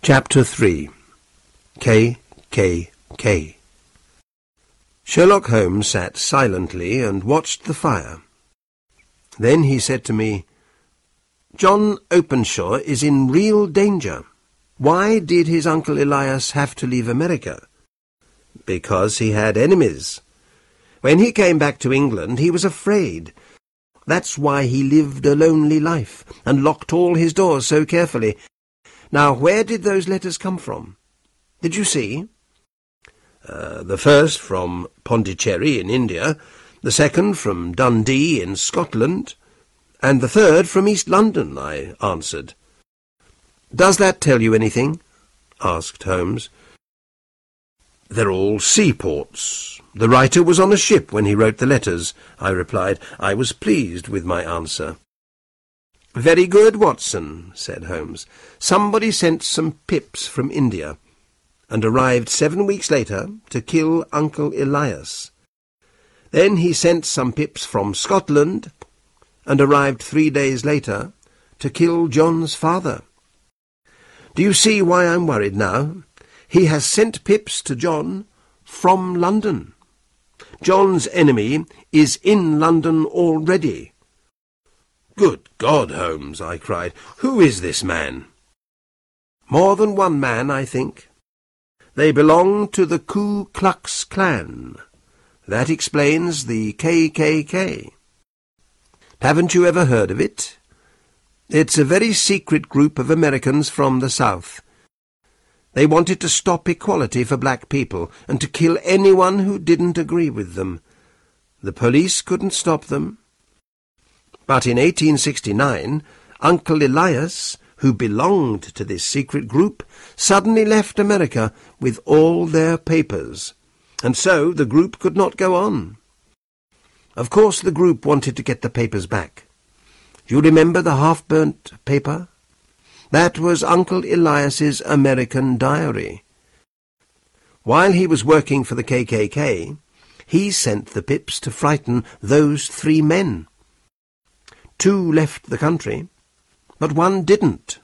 Chapter 3 K. K. K. Sherlock Holmes sat silently and watched the fire. Then he said to me, John Openshaw is in real danger. Why did his Uncle Elias have to leave America? Because he had enemies. When he came back to England, he was afraid. That's why he lived a lonely life and locked all his doors so carefully. Now, where did those letters come from? Did you see? Uh, the first from Pondicherry in India, the second from Dundee in Scotland, and the third from East London, I answered. Does that tell you anything? asked Holmes. They're all seaports. The writer was on a ship when he wrote the letters, I replied. I was pleased with my answer. Very good, Watson, said Holmes. Somebody sent some pips from India, and arrived seven weeks later to kill Uncle Elias. Then he sent some pips from Scotland, and arrived three days later to kill John's father. Do you see why I'm worried now? He has sent pips to John from London. John's enemy is in London already. Good God, Holmes, I cried. Who is this man? More than one man, I think. They belong to the Ku Klux Klan. That explains the KKK. Haven't you ever heard of it? It's a very secret group of Americans from the South. They wanted to stop equality for black people and to kill anyone who didn't agree with them. The police couldn't stop them. But in 1869, Uncle Elias, who belonged to this secret group, suddenly left America with all their papers, and so the group could not go on. Of course the group wanted to get the papers back. You remember the half-burnt paper? That was Uncle Elias's American diary. While he was working for the KKK, he sent the pips to frighten those three men. Two left the country, but one didn't.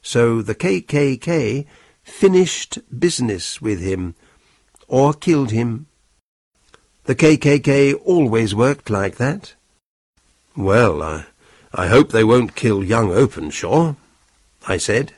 So the KKK finished business with him, or killed him. The KKK always worked like that. Well, I, I hope they won't kill young Openshaw, I said.